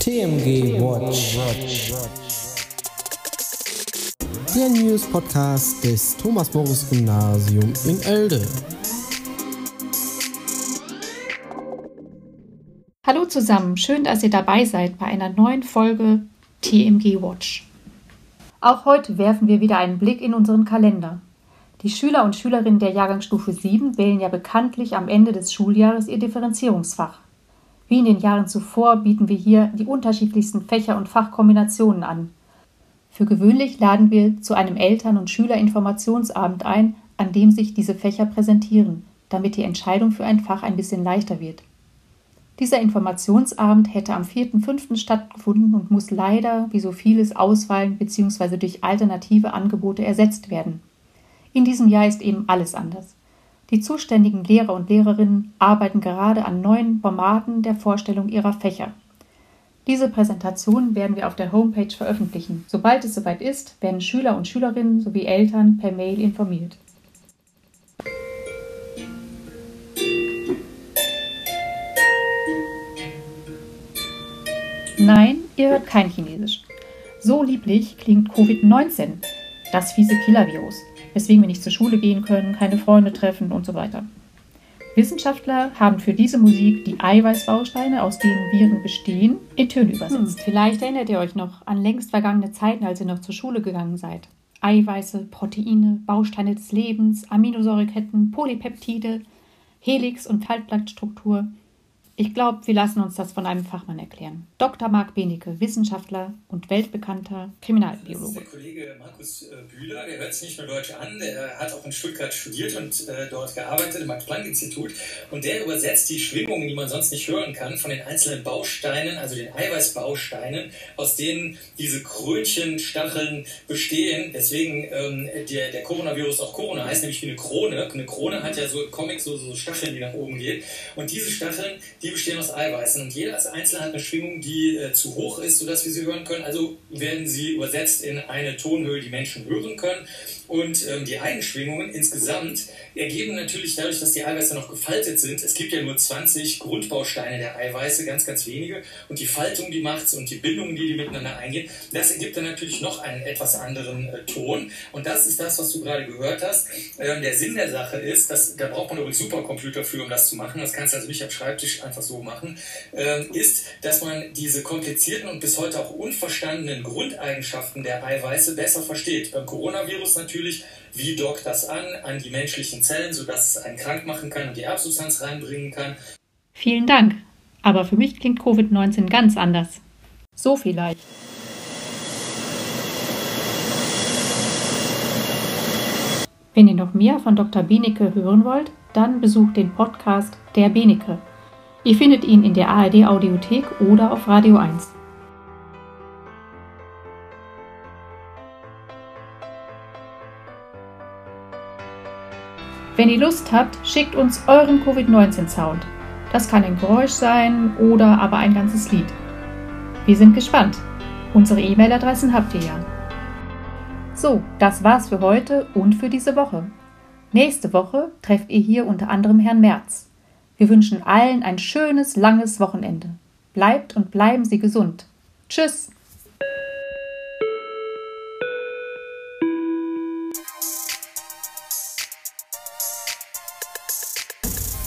TMG Watch. Der News Podcast des Thomas Morris Gymnasium in Elde. Hallo zusammen, schön, dass ihr dabei seid bei einer neuen Folge TMG Watch. Auch heute werfen wir wieder einen Blick in unseren Kalender. Die Schüler und Schülerinnen der Jahrgangsstufe 7 wählen ja bekanntlich am Ende des Schuljahres ihr Differenzierungsfach. Wie in den Jahren zuvor bieten wir hier die unterschiedlichsten Fächer und Fachkombinationen an. Für gewöhnlich laden wir zu einem Eltern- und Schülerinformationsabend ein, an dem sich diese Fächer präsentieren, damit die Entscheidung für ein Fach ein bisschen leichter wird. Dieser Informationsabend hätte am 4.5. stattgefunden und muss leider, wie so vieles, ausfallen bzw. durch alternative Angebote ersetzt werden. In diesem Jahr ist eben alles anders. Die zuständigen Lehrer und Lehrerinnen arbeiten gerade an neuen Formaten der Vorstellung ihrer Fächer. Diese Präsentation werden wir auf der Homepage veröffentlichen. Sobald es soweit ist, werden Schüler und Schülerinnen sowie Eltern per Mail informiert. Nein, ihr hört kein Chinesisch. So lieblich klingt Covid-19, das fiese Killer-Virus weswegen wir nicht zur Schule gehen können, keine Freunde treffen und so weiter. Wissenschaftler haben für diese Musik die Eiweißbausteine, aus denen Viren bestehen, in Töne übersetzt. Hm, vielleicht erinnert ihr euch noch an längst vergangene Zeiten, als ihr noch zur Schule gegangen seid. Eiweiße, Proteine, Bausteine des Lebens, Aminosäureketten, Polypeptide, Helix- und Faltblattstruktur – ich glaube, wir lassen uns das von einem Fachmann erklären. Dr. Marc Benecke, Wissenschaftler und weltbekannter Kriminalbiologe. Das ist der Kollege Markus äh, Bühler, der hört sich nicht nur Deutsch an, der hat auch in Stuttgart studiert und äh, dort gearbeitet, im Max-Planck-Institut. Und der übersetzt die Schwingungen, die man sonst nicht hören kann, von den einzelnen Bausteinen, also den Eiweißbausteinen, aus denen diese Krönchen-Stacheln bestehen. Deswegen ähm, der, der Coronavirus auch Corona heißt, nämlich wie eine Krone. Eine Krone hat ja so im Comic so, so Stacheln, die nach oben gehen. Und diese Stacheln, die die bestehen aus Eiweißen und jeder Einzelne hat eine Schwingung, die äh, zu hoch ist, sodass wir sie hören können. Also werden sie übersetzt in eine Tonhöhe, die Menschen hören können. Und ähm, die Eigenschwingungen insgesamt ergeben natürlich dadurch, dass die Eiweiße noch gefaltet sind. Es gibt ja nur 20 Grundbausteine der Eiweiße, ganz, ganz wenige. Und die Faltung, die macht und die Bindungen, die die miteinander eingehen, das ergibt dann natürlich noch einen etwas anderen äh, Ton. Und das ist das, was du gerade gehört hast. Ähm, der Sinn der Sache ist, dass, da braucht man übrigens Supercomputer für, um das zu machen. Das kannst du also nicht am Schreibtisch einfach so machen. Ähm, ist, dass man diese komplizierten und bis heute auch unverstandenen Grundeigenschaften der Eiweiße besser versteht. Beim Coronavirus natürlich natürlich, wie dockt das an an die menschlichen Zellen, sodass es einen krank machen kann und die Erbsubstanz reinbringen kann. Vielen Dank. Aber für mich klingt Covid-19 ganz anders. So vielleicht. Wenn ihr noch mehr von Dr. Benecke hören wollt, dann besucht den Podcast Der Benecke. Ihr findet ihn in der ARD Audiothek oder auf Radio 1. Wenn ihr Lust habt, schickt uns euren Covid-19-Sound. Das kann ein Geräusch sein oder aber ein ganzes Lied. Wir sind gespannt. Unsere E-Mail-Adressen habt ihr ja. So, das war's für heute und für diese Woche. Nächste Woche trefft ihr hier unter anderem Herrn Merz. Wir wünschen allen ein schönes, langes Wochenende. Bleibt und bleiben Sie gesund. Tschüss!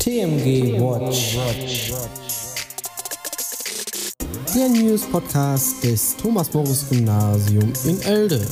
TMG Watch. Der News Podcast des Thomas Morris Gymnasium in Elde.